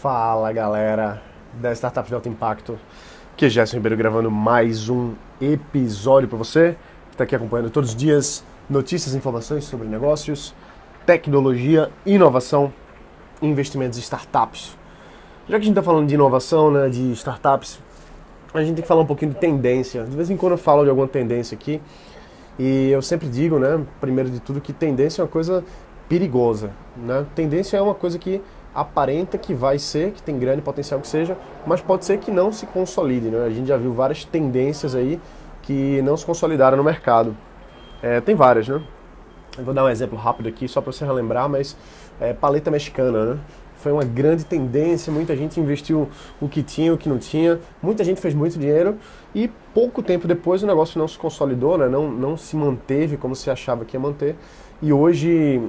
Fala galera da Startup de Alto Impacto, que é Gerson Ribeiro gravando mais um episódio para você que está aqui acompanhando todos os dias notícias e informações sobre negócios, tecnologia, inovação e investimentos em startups. Já que a gente está falando de inovação, né, de startups, a gente tem que falar um pouquinho de tendência. De vez em quando eu falo de alguma tendência aqui e eu sempre digo, né, primeiro de tudo, que tendência é uma coisa perigosa. Né? Tendência é uma coisa que aparenta que vai ser, que tem grande potencial que seja, mas pode ser que não se consolide. Né? A gente já viu várias tendências aí que não se consolidaram no mercado. É, tem várias, né? Eu vou dar um exemplo rápido aqui, só para você relembrar, mas é, paleta mexicana, né? Foi uma grande tendência, muita gente investiu o que tinha, o que não tinha, muita gente fez muito dinheiro e pouco tempo depois o negócio não se consolidou, né? não, não se manteve como se achava que ia manter. E hoje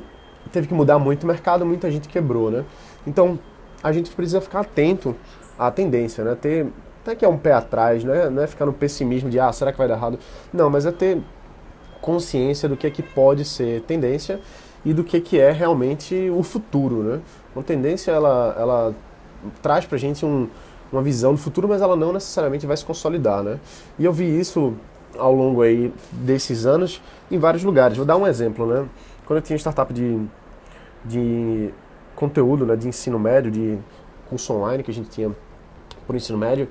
teve que mudar muito o mercado, muita gente quebrou, né? Então, a gente precisa ficar atento à tendência, né? Ter até que é um pé atrás, né? Não é ficar no pessimismo de ah, será que vai dar errado? Não, mas é ter consciência do que é que pode ser tendência e do que que é realmente o futuro, né? Uma tendência ela ela traz pra gente um, uma visão do futuro, mas ela não necessariamente vai se consolidar, né? E eu vi isso ao longo aí desses anos em vários lugares. Vou dar um exemplo, né? Quando eu tinha startup de, de conteúdo, né, de ensino médio, de curso online que a gente tinha por ensino médio,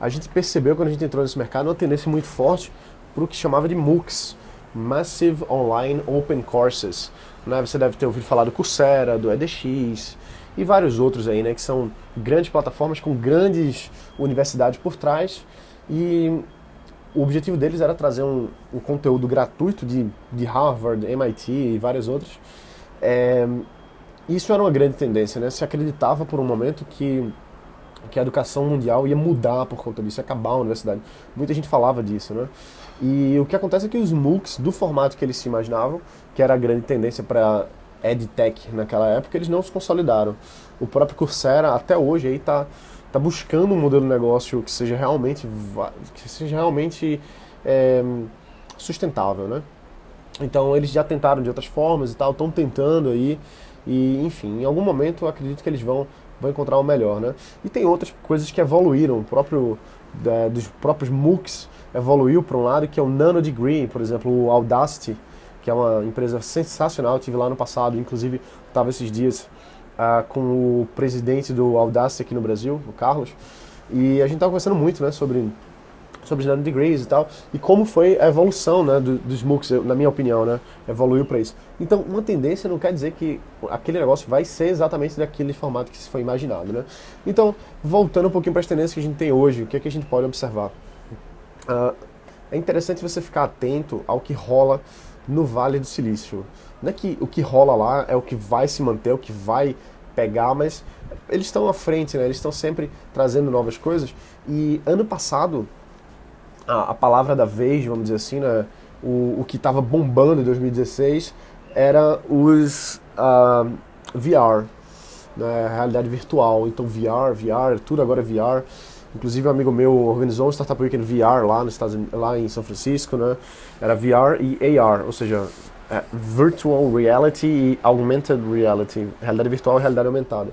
a gente percebeu quando a gente entrou nesse mercado uma tendência muito forte para o que chamava de MOOCs, Massive Online Open Courses. Né? Você deve ter ouvido falar do Coursera, do edX e vários outros aí, né, que são grandes plataformas com grandes universidades por trás e o objetivo deles era trazer um, um conteúdo gratuito de, de Harvard, MIT e várias outras. É, isso era uma grande tendência, né? Se acreditava por um momento que, que a educação mundial ia mudar por conta disso, ia acabar a universidade. Muita gente falava disso, né? E o que acontece é que os MOOCs, do formato que eles se imaginavam, que era a grande tendência para EdTech naquela época, eles não se consolidaram. O próprio Coursera, até hoje, aí está está buscando um modelo de negócio que seja realmente, que seja realmente é, sustentável, né? Então eles já tentaram de outras formas e tal, estão tentando aí e enfim, em algum momento acredito que eles vão, vão encontrar o melhor, né? E tem outras coisas que evoluíram, o próprio da, dos próprios MOOCs evoluiu para um lado que é o Nano Degree, por exemplo, o Audacity, que é uma empresa sensacional, eu tive lá no passado, inclusive estava esses dias uh, com o presidente do Audacity aqui no Brasil, o Carlos, e a gente estava conversando muito né, sobre, sobre os nanodegrees e tal, e como foi a evolução né, do, dos MOOCs, na minha opinião, né, evoluiu para isso. Então, uma tendência não quer dizer que aquele negócio vai ser exatamente daquele formato que se foi imaginado. Né? Então, voltando um pouquinho para as tendências que a gente tem hoje, o que, é que a gente pode observar? Uh, é interessante você ficar atento ao que rola no Vale do Silício. Não é que o que rola lá é o que vai se manter, o que vai pegar, mas eles estão à frente, né? Eles estão sempre trazendo novas coisas. E ano passado, a, a palavra da vez, vamos dizer assim, né? O, o que estava bombando em 2016 era os uh, ah, VR, né? realidade virtual. Então VR, VR, tudo agora é VR. Inclusive um amigo meu organizou um Startup Weekend VR lá, nos Estados, lá em São Francisco, né? Era VR e AR, ou seja, é, Virtual Reality e Augmented Reality, realidade virtual e realidade aumentada.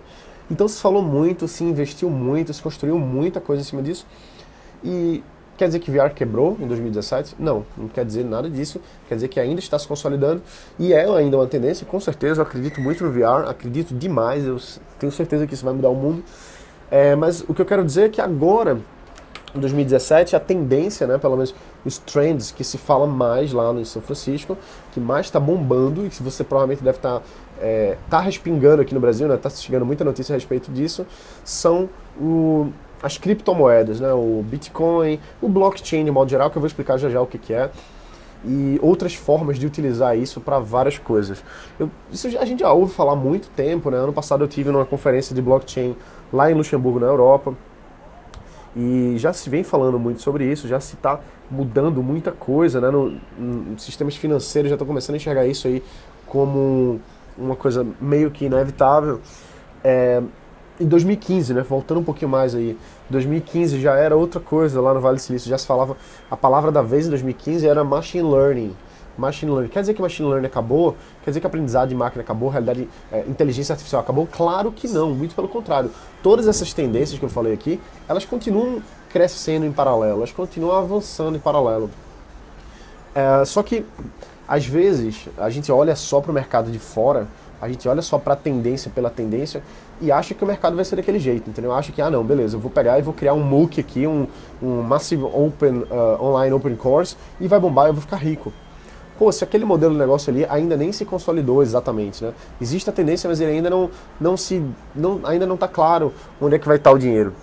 Então se falou muito, se investiu muito, se construiu muita coisa em cima disso. E quer dizer que VR quebrou em 2017? Não, não quer dizer nada disso. Quer dizer que ainda está se consolidando e é ainda uma tendência. Com certeza, eu acredito muito no VR, acredito demais. Eu tenho certeza que isso vai mudar o mundo. É, mas o que eu quero dizer é que agora, em 2017, a tendência, né, pelo menos os trends que se fala mais lá no São Francisco, que mais está bombando e que você provavelmente deve estar tá, é, tá respingando aqui no Brasil, né, está chegando muita notícia a respeito disso, são o, as criptomoedas, né, o Bitcoin, o blockchain de modo geral, que eu vou explicar já já o que, que é e outras formas de utilizar isso para várias coisas. Eu, isso a gente já ouve falar há muito tempo, né? Ano passado eu tive numa conferência de blockchain lá em Luxemburgo, na Europa, e já se vem falando muito sobre isso, já se está mudando muita coisa, né? No, no, sistemas financeiros já estão começando a enxergar isso aí como uma coisa meio que inevitável. É, em 2015, né, voltando um pouquinho mais aí, 2015 já era outra coisa lá no Vale do Silício, já se falava, a palavra da vez em 2015 era machine learning, machine learning. Quer dizer que machine learning acabou? Quer dizer que aprendizado de máquina acabou? Realidade, é, inteligência artificial acabou? Claro que não, muito pelo contrário. Todas essas tendências que eu falei aqui, elas continuam crescendo em paralelo, elas continuam avançando em paralelo. É, só que, às vezes, a gente olha só para o mercado de fora, a gente olha só para a tendência pela tendência e acha que o mercado vai ser daquele jeito, entendeu? Acha que, ah não, beleza, eu vou pegar e vou criar um MOOC aqui, um, um Massive Open, uh, Online Open Course, e vai bombar eu vou ficar rico. Pô, se aquele modelo de negócio ali ainda nem se consolidou exatamente, né? Existe a tendência, mas ele ainda não, não se, não, ainda não está claro onde é que vai estar o dinheiro.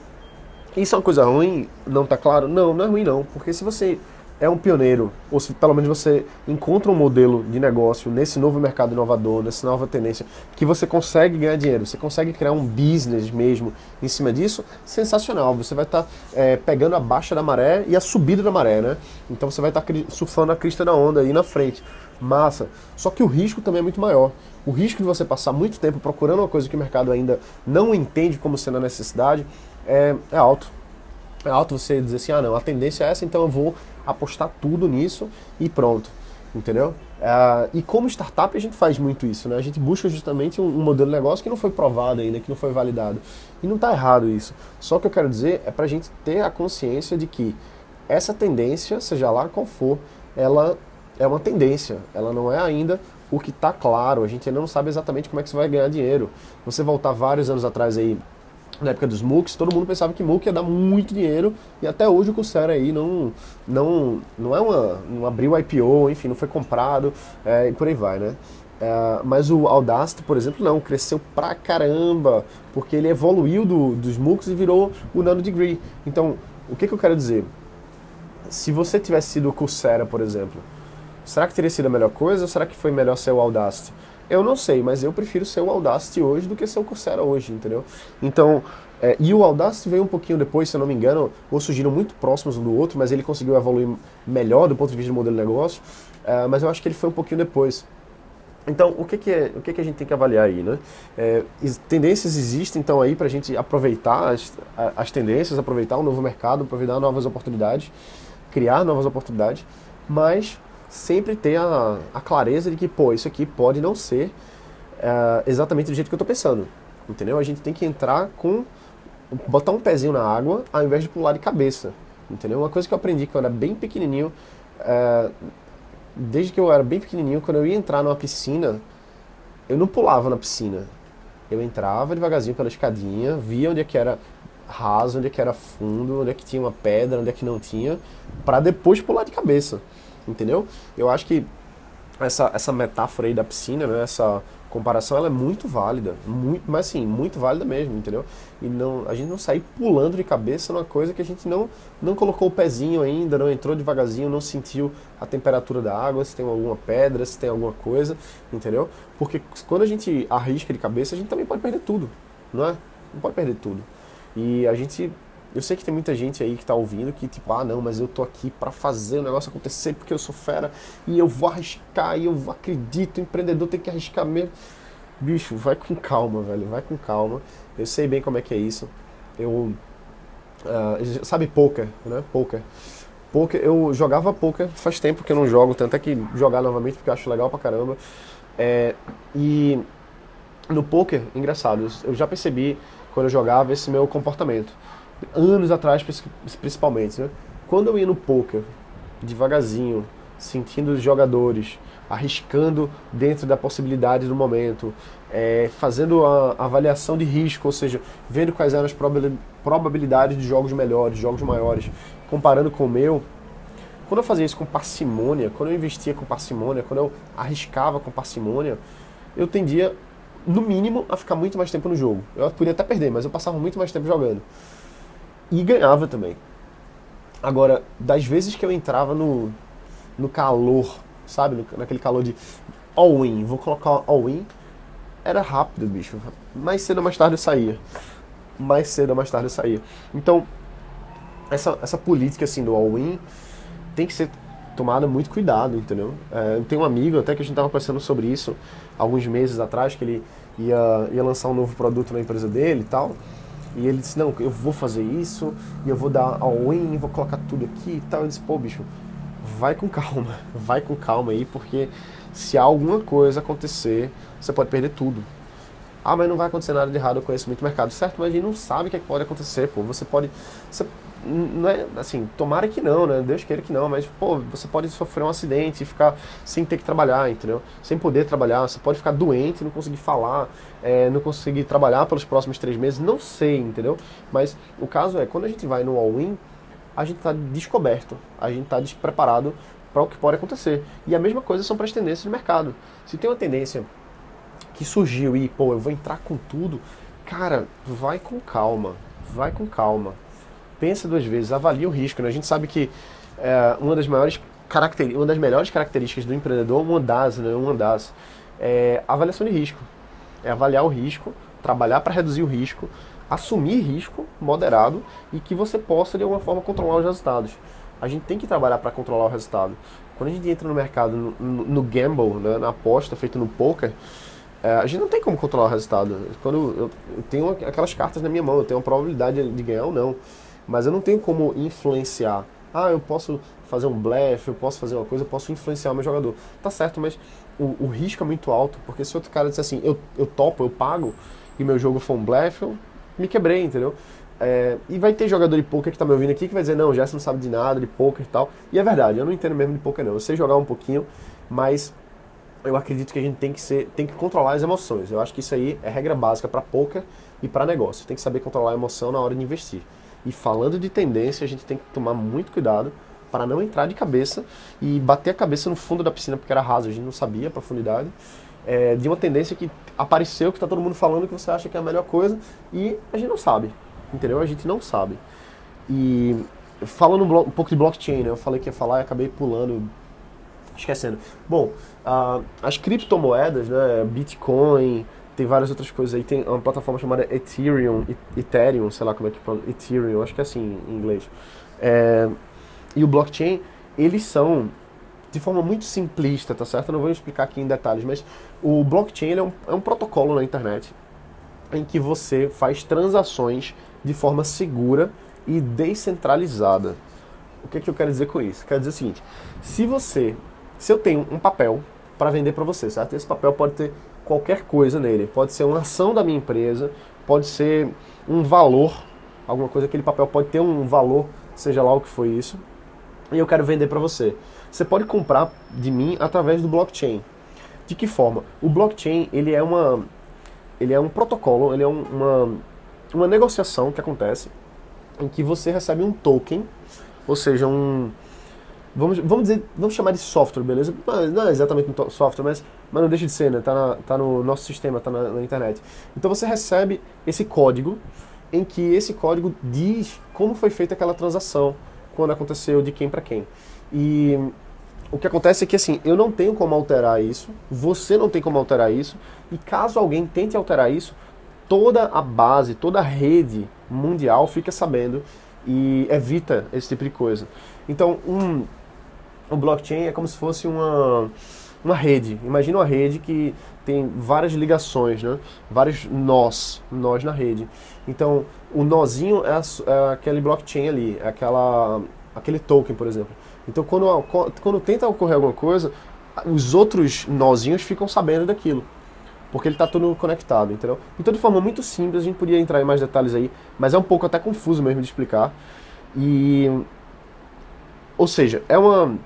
Isso é uma coisa ruim? Não está claro? Não, não é ruim não, porque se você é um pioneiro, ou se pelo menos você encontra um modelo de negócio nesse novo mercado inovador, nessa nova tendência, que você consegue ganhar dinheiro, você consegue criar um business mesmo em cima disso, sensacional. Você vai estar tá, é, pegando a baixa da maré e a subida da maré, né? Então você vai estar tá surfando a crista da onda aí na frente. Massa. Só que o risco também é muito maior. O risco de você passar muito tempo procurando uma coisa que o mercado ainda não entende como sendo a necessidade é, é alto. É alto você dizer assim, ah não, a tendência é essa, então eu vou apostar tudo nisso e pronto, entendeu? Uh, e como startup a gente faz muito isso, né? A gente busca justamente um, um, modelo de negócio que não foi provado ainda, que não foi validado. E não está errado isso. Só que eu quero dizer é para a gente ter a consciência de que essa tendência, seja lá qual for, ela é uma tendência. Ela não é ainda o que está claro. A gente ainda não sabe exatamente como é que você vai ganhar dinheiro. Você voltar vários anos atrás aí, na época dos MOOCs, todo mundo pensava que MOOC ia dar muito dinheiro e até hoje o Coursera aí não, não, não é uma, não abriu IPO, enfim, não foi comprado é, e por aí vai, né? É, mas o Audacity, por exemplo, não, cresceu pra caramba, porque ele evoluiu do, dos MOOCs e virou o Nano Degree. Então, o que, que eu quero dizer? Se você tivesse sido o Coursera, por exemplo, será que teria sido a melhor coisa ou será que foi melhor ser o Audacity? Eu não sei, mas eu prefiro ser o Audacity hoje do que ser o Coursera hoje, entendeu? Então, é, e o Audacity veio um pouquinho depois, se eu não me engano, ou surgiram muito próximos um do outro, mas ele conseguiu evoluir melhor do ponto de vista do modelo de negócio, é, mas eu acho que ele foi um pouquinho depois. Então, o que, que, é, o que, que a gente tem que avaliar aí, né? É, tendências existem, então, aí para a gente aproveitar as, as tendências, aproveitar o novo mercado, aproveitar novas oportunidades, criar novas oportunidades, mas sempre ter a, a clareza de que, pô, isso aqui pode não ser uh, exatamente do jeito que eu estou pensando. Entendeu? A gente tem que entrar com. botar um pezinho na água ao invés de pular de cabeça. Entendeu? Uma coisa que eu aprendi quando eu era bem pequenininho. Uh, desde que eu era bem pequenininho, quando eu ia entrar numa piscina, eu não pulava na piscina. Eu entrava devagarzinho pela escadinha, via onde é que era raso, onde é que era fundo, onde é que tinha uma pedra, onde é que não tinha, para depois pular de cabeça entendeu? Eu acho que essa, essa metáfora aí da piscina, né, essa comparação, ela é muito válida, muito, mas sim, muito válida mesmo, entendeu? E não, a gente não sair pulando de cabeça numa coisa que a gente não, não colocou o pezinho ainda, não entrou devagarzinho, não sentiu a temperatura da água, se tem alguma pedra, se tem alguma coisa, entendeu? Porque quando a gente arrisca de cabeça, a gente também pode perder tudo, não é? Não pode perder tudo. E a gente eu sei que tem muita gente aí que tá ouvindo que, tipo, ah, não, mas eu tô aqui para fazer o negócio acontecer porque eu sou fera e eu vou arriscar e eu acredito, o empreendedor tem que arriscar mesmo. Bicho, vai com calma, velho, vai com calma. Eu sei bem como é que é isso. Eu. Uh, sabe poker, né? Poker. Poker, eu jogava poker faz tempo que eu não jogo, tanto é que jogar novamente porque eu acho legal pra caramba. É, e no poker, engraçado, eu já percebi quando eu jogava esse meu comportamento anos atrás principalmente, né? Quando eu ia no poker, devagarzinho, sentindo os jogadores, arriscando dentro da possibilidade do momento, é, fazendo a avaliação de risco, ou seja, vendo quais eram as probabilidades de jogos melhores, jogos maiores, comparando com o meu. Quando eu fazia isso com parcimônia, quando eu investia com parcimônia, quando eu arriscava com parcimônia, eu tendia, no mínimo, a ficar muito mais tempo no jogo. Eu podia até perder, mas eu passava muito mais tempo jogando. E ganhava também. Agora, das vezes que eu entrava no, no calor, sabe? No, naquele calor de all-in, vou colocar all-in, era rápido, bicho. Mais cedo ou mais tarde eu saía. Mais cedo ou mais tarde eu saía. Então, essa, essa política assim do all-in tem que ser tomada muito cuidado, entendeu? É, eu tenho um amigo até que a gente estava conversando sobre isso alguns meses atrás, que ele ia, ia lançar um novo produto na empresa dele e tal. E ele disse, não, eu vou fazer isso, e eu vou dar all-in, vou colocar tudo aqui e tal. Eu disse, pô, bicho, vai com calma, vai com calma aí, porque se alguma coisa acontecer, você pode perder tudo. Ah, mas não vai acontecer nada de errado, eu conheço muito mercado. Certo, mas a gente não sabe o que, é que pode acontecer, pô. Você pode. Você, não é assim, tomara que não, né? Deus queira que não, mas, pô, você pode sofrer um acidente e ficar sem ter que trabalhar, entendeu? Sem poder trabalhar. Você pode ficar doente, não conseguir falar, é, não conseguir trabalhar pelos próximos três meses. Não sei, entendeu? Mas o caso é, quando a gente vai no all-in, a gente está descoberto, a gente está despreparado para o que pode acontecer. E a mesma coisa são para as tendências do mercado. Se tem uma tendência que surgiu e, pô, eu vou entrar com tudo, cara, vai com calma, vai com calma. Pensa duas vezes, avalia o risco. Né? A gente sabe que é, uma das maiores uma das melhores características do empreendedor, uma das, né, uma das, é avaliação de risco. É avaliar o risco, trabalhar para reduzir o risco, assumir risco moderado e que você possa de alguma forma controlar os resultados. A gente tem que trabalhar para controlar o resultado. Quando a gente entra no mercado, no, no, no gamble, né, na aposta feita no poker, é, a gente não tem como controlar o resultado. Quando eu, eu, tenho aquelas cartas na minha mão, eu tenho a probabilidade de ganhar ou não, mas eu não tenho como influenciar. Ah, eu posso fazer um blefe, eu posso fazer uma coisa, eu posso influenciar o meu jogador. Tá certo, mas o, o risco é muito alto, porque se outro cara disser assim, eu, eu topo, eu pago, e meu jogo for um blefe, eu me quebrei, entendeu? É, e vai ter jogador de poker que tá me ouvindo aqui que vai dizer, não, já não sabe de nada, de poker e tal. E é verdade, eu não entendo mesmo de poker não. Eu sei jogar um pouquinho, mas eu acredito que a gente tem que ser, tem que controlar as emoções. Eu acho que isso aí é regra básica para poker e para negócio. Tem que saber controlar a emoção na hora de investir. E falando de tendência, a gente tem que tomar muito cuidado para não entrar de cabeça e bater a cabeça no fundo da piscina porque era raso, a gente não sabia a profundidade. É, de uma tendência que apareceu, que está todo mundo falando que você acha que é a melhor coisa e a gente não sabe, entendeu? A gente não sabe. E falando um pouco de blockchain, né? eu falei que ia falar e acabei pulando esquecendo. Bom, uh, as criptomoedas, né, Bitcoin, tem várias outras coisas aí. Tem uma plataforma chamada Ethereum, Ethereum, sei lá como é que fala, Ethereum, acho que é assim em inglês. É, e o blockchain, eles são de forma muito simplista, tá certo? Eu não vou explicar aqui em detalhes, mas o blockchain é um, é um protocolo na internet em que você faz transações de forma segura e descentralizada. O que, é que eu quero dizer com isso? Quero dizer o seguinte: se você se eu tenho um papel para vender para você, certo? Esse papel pode ter qualquer coisa nele. Pode ser uma ação da minha empresa, pode ser um valor, alguma coisa, aquele papel pode ter um valor, seja lá o que foi isso, e eu quero vender para você. Você pode comprar de mim através do blockchain. De que forma? O blockchain ele é uma, ele é um protocolo, ele é um, uma, uma negociação que acontece em que você recebe um token, ou seja, um, Vamos, vamos dizer, vamos chamar de software, beleza? Não, é exatamente um software, mas, mas não deixa de ser, né? Tá, na, tá no nosso sistema, tá na, na internet. Então você recebe esse código, em que esse código diz como foi feita aquela transação, quando aconteceu, de quem para quem. E o que acontece é que assim, eu não tenho como alterar isso, você não tem como alterar isso, e caso alguém tente alterar isso, toda a base, toda a rede mundial fica sabendo e evita esse tipo de coisa. Então, um, o blockchain é como se fosse uma, uma rede. Imagina uma rede que tem várias ligações, né? vários nós, nós na rede. Então, o nozinho é, é aquele blockchain ali, é aquela, aquele token, por exemplo. Então, quando, quando tenta ocorrer alguma coisa, os outros nozinhos ficam sabendo daquilo. Porque ele está tudo conectado, entendeu? Então, de forma muito simples, a gente podia entrar em mais detalhes aí, mas é um pouco até confuso mesmo de explicar. E. Ou seja, é uma,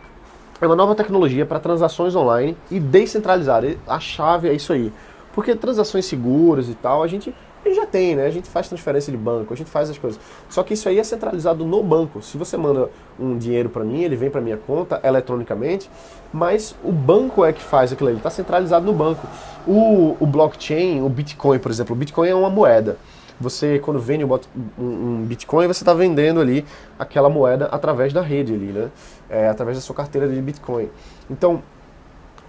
é uma nova tecnologia para transações online e descentralizada. A chave é isso aí. Porque transações seguras e tal, a gente, a gente já tem, né? A gente faz transferência de banco, a gente faz as coisas. Só que isso aí é centralizado no banco. Se você manda um dinheiro para mim, ele vem para minha conta eletronicamente, mas o banco é que faz aquilo ali, está centralizado no banco. O, o blockchain, o Bitcoin, por exemplo, o Bitcoin é uma moeda você quando vende um Bitcoin, você está vendendo ali aquela moeda através da rede ali, né? É, através da sua carteira de Bitcoin. Então,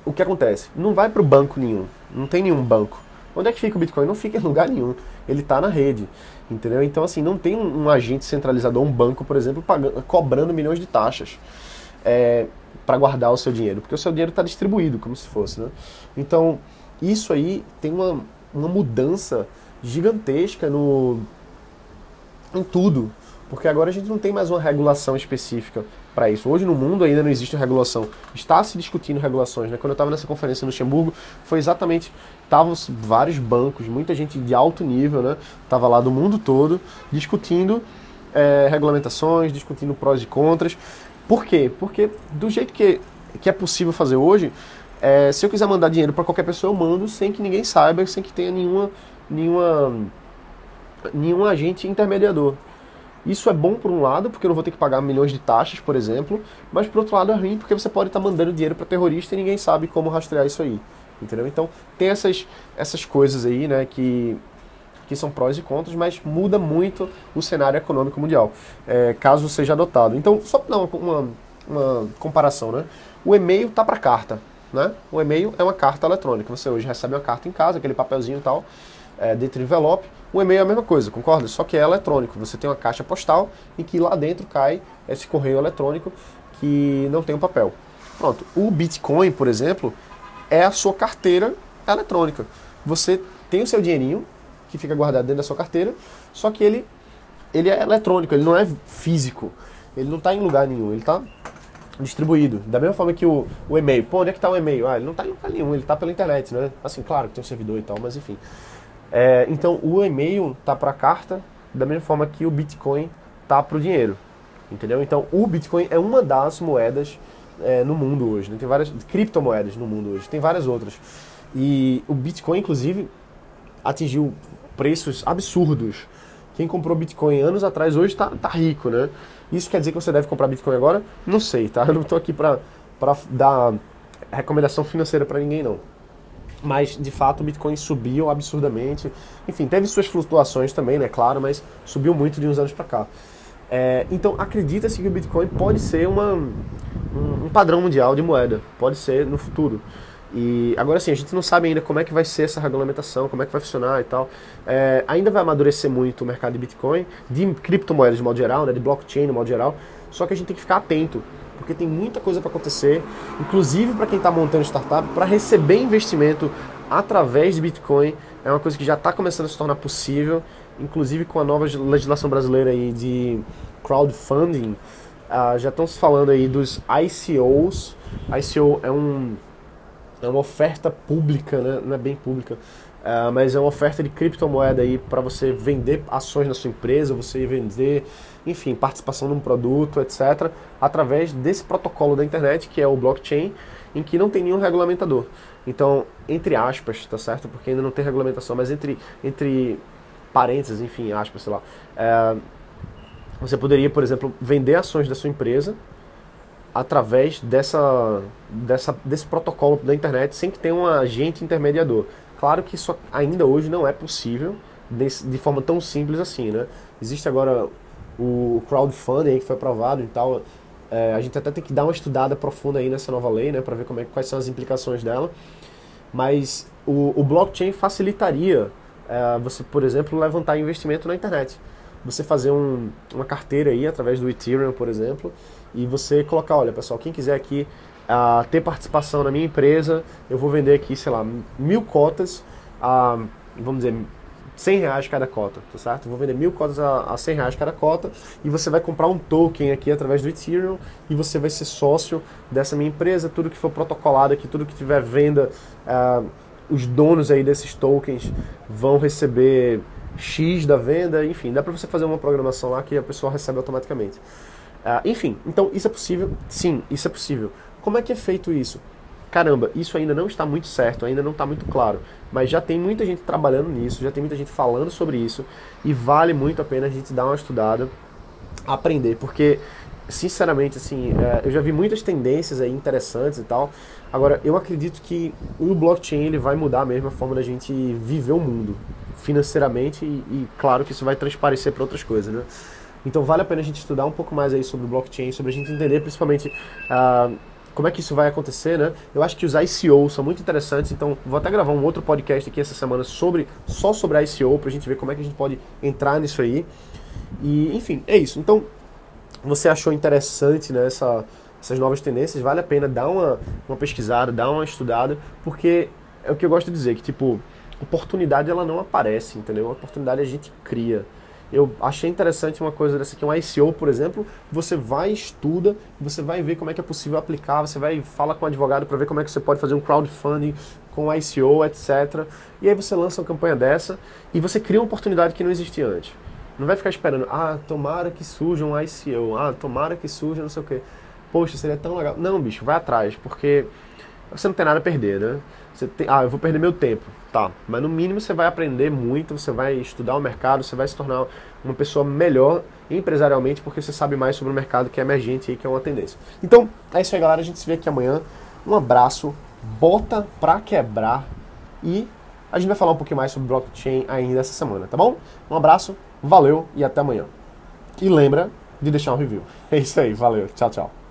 o que acontece? Não vai para o banco nenhum, não tem nenhum banco. Onde é que fica o Bitcoin? Não fica em lugar nenhum. Ele está na rede, entendeu? Então, assim, não tem um, um agente centralizador, um banco, por exemplo, pagando, cobrando milhões de taxas é, para guardar o seu dinheiro, porque o seu dinheiro está distribuído, como se fosse, né? Então, isso aí tem uma, uma mudança gigantesca no em tudo. Porque agora a gente não tem mais uma regulação específica para isso. Hoje no mundo ainda não existe regulação. Está se discutindo regulações. Né? Quando eu estava nessa conferência no Luxemburgo, foi exatamente. Estavam vários bancos, muita gente de alto nível, né? Estava lá do mundo todo discutindo é, regulamentações, discutindo prós e contras. Por quê? Porque do jeito que, que é possível fazer hoje, é, se eu quiser mandar dinheiro para qualquer pessoa, eu mando sem que ninguém saiba, sem que tenha nenhuma, nenhuma, nenhum agente intermediador. Isso é bom por um lado, porque eu não vou ter que pagar milhões de taxas, por exemplo, mas por outro lado é ruim, porque você pode estar mandando dinheiro para terrorista e ninguém sabe como rastrear isso aí. Entendeu? Então tem essas, essas coisas aí, né, que, que são prós e contras, mas muda muito o cenário econômico mundial, é, caso seja adotado. Então, só para dar uma, uma comparação, né? O e-mail tá para carta, né? O e-mail é uma carta eletrônica. Você hoje recebe uma carta em casa, aquele papelzinho e tal, é, dentro do envelope. O e-mail é a mesma coisa, concorda? Só que é eletrônico. Você tem uma caixa postal em que lá dentro cai esse correio eletrônico que não tem o um papel. Pronto. O Bitcoin, por exemplo, é a sua carteira eletrônica. Você tem o seu dinheirinho que fica guardado dentro da sua carteira, só que ele, ele é eletrônico, ele não é físico. Ele não está em lugar nenhum, ele está distribuído. Da mesma forma que o, o e-mail. Pô, onde é que está o e-mail? Ah, ele não está em lugar nenhum, ele está pela internet, né? Assim, claro que tem um servidor e tal, mas enfim. É, então o e-mail tá para a carta da mesma forma que o Bitcoin tá para o dinheiro, entendeu? Então o Bitcoin é uma das moedas é, no mundo hoje, né? tem várias criptomoedas no mundo hoje, tem várias outras e o Bitcoin inclusive atingiu preços absurdos. Quem comprou Bitcoin anos atrás hoje está tá rico, né? Isso quer dizer que você deve comprar Bitcoin agora? Não sei, tá? Eu não estou aqui para dar recomendação financeira para ninguém não mas de fato o Bitcoin subiu absurdamente. Enfim, teve suas flutuações também, né? Claro, mas subiu muito de uns anos para cá. É, então acredita-se que o Bitcoin pode ser uma, um, padrão mundial de moeda, pode ser no futuro. E agora sim, a gente não sabe ainda como é que vai ser essa regulamentação, como é que vai funcionar e tal. É, ainda vai amadurecer muito o mercado de Bitcoin, de criptomoedas de modo geral, né, de blockchain de modo geral. Só que a gente tem que ficar atento porque tem muita coisa para acontecer, inclusive para quem está montando startup, para receber investimento através de Bitcoin. É uma coisa que já está começando a se tornar possível, inclusive com a nova legislação brasileira aí de crowdfunding. Uh, já estão se falando aí dos ICOs. ICO é, um, é uma oferta pública, né? não é bem pública, Uh, mas é uma oferta de criptomoeda aí para você vender ações na sua empresa, você vender, enfim, participação num produto, etc., através desse protocolo da internet, que é o blockchain, em que não tem nenhum regulamentador. Então, entre aspas, tá certo? Porque ainda não tem regulamentação, mas entre, entre parênteses, enfim, aspas, sei lá. Uh, você poderia, por exemplo, vender ações da sua empresa através dessa, dessa, desse protocolo da internet sem que tenha um agente intermediador. Claro que isso ainda hoje não é possível de, forma tão simples assim, né? Existe agora o crowdfunding que foi aprovado e tal. É, a gente até tem que dar uma estudada profunda aí nessa nova lei, né, para ver como é, quais são as implicações dela. Mas o, o blockchain facilitaria é, você, por exemplo, levantar investimento na internet. Você fazer um, uma carteira aí através do Ethereum, por exemplo, e você colocar, olha pessoal, quem quiser aqui a ter participação na minha empresa, eu vou vender aqui, sei lá, mil cotas a, vamos dizer, 100 reais cada cota, tá certo? Vou vender mil cotas a, a 100 reais cada cota e você vai comprar um token aqui através do Ethereum e você vai ser sócio dessa minha empresa, tudo que for protocolado aqui, tudo que tiver venda, uh, os donos aí desses tokens vão receber X da venda, enfim, dá para você fazer uma programação lá que a pessoa recebe automaticamente. Uh, enfim, então isso é possível? Sim, isso é possível. Como é que é feito isso? Caramba, isso ainda não está muito certo, ainda não está muito claro. Mas já tem muita gente trabalhando nisso, já tem muita gente falando sobre isso e vale muito a pena a gente dar uma estudada, aprender, porque sinceramente, assim, é, eu já vi muitas tendências aí interessantes e tal. Agora, eu acredito que o blockchain ele vai mudar mesmo a forma da gente viver o mundo financeiramente e, e claro que isso vai transparecer para outras coisas, né? Então vale a pena a gente estudar um pouco mais aí sobre blockchain, sobre a gente entender principalmente uh, como é que isso vai acontecer, né? Eu acho que os ICO são muito interessantes, então vou até gravar um outro podcast aqui essa semana sobre só sobre ICO pra gente ver como é que a gente pode entrar nisso aí. E, enfim, é isso. Então, você achou interessante né, essa, essas novas tendências, vale a pena dar uma, uma pesquisada, dar uma estudada, porque é o que eu gosto de dizer, que tipo, oportunidade ela não aparece, entendeu? A oportunidade a gente cria. Eu achei interessante uma coisa dessa aqui, um ICO, por exemplo, você vai, estuda, você vai ver como é que é possível aplicar, você vai fala com o advogado para ver como é que você pode fazer um crowdfunding com ICO, etc. E aí você lança uma campanha dessa e você cria uma oportunidade que não existia antes. Não vai ficar esperando, ah, tomara que surja um ICO, ah, tomara que surja não sei o quê. Poxa, seria tão legal. Não, bicho, vai atrás, porque você não tem nada a perder, né? Você tem, ah, eu vou perder meu tempo. Tá, mas no mínimo você vai aprender muito, você vai estudar o mercado, você vai se tornar uma pessoa melhor empresarialmente porque você sabe mais sobre o mercado que é emergente e que é uma tendência. Então, é isso aí, galera. A gente se vê aqui amanhã. Um abraço, bota pra quebrar e a gente vai falar um pouquinho mais sobre blockchain ainda essa semana, tá bom? Um abraço, valeu e até amanhã. E lembra de deixar um review. É isso aí, valeu, tchau, tchau.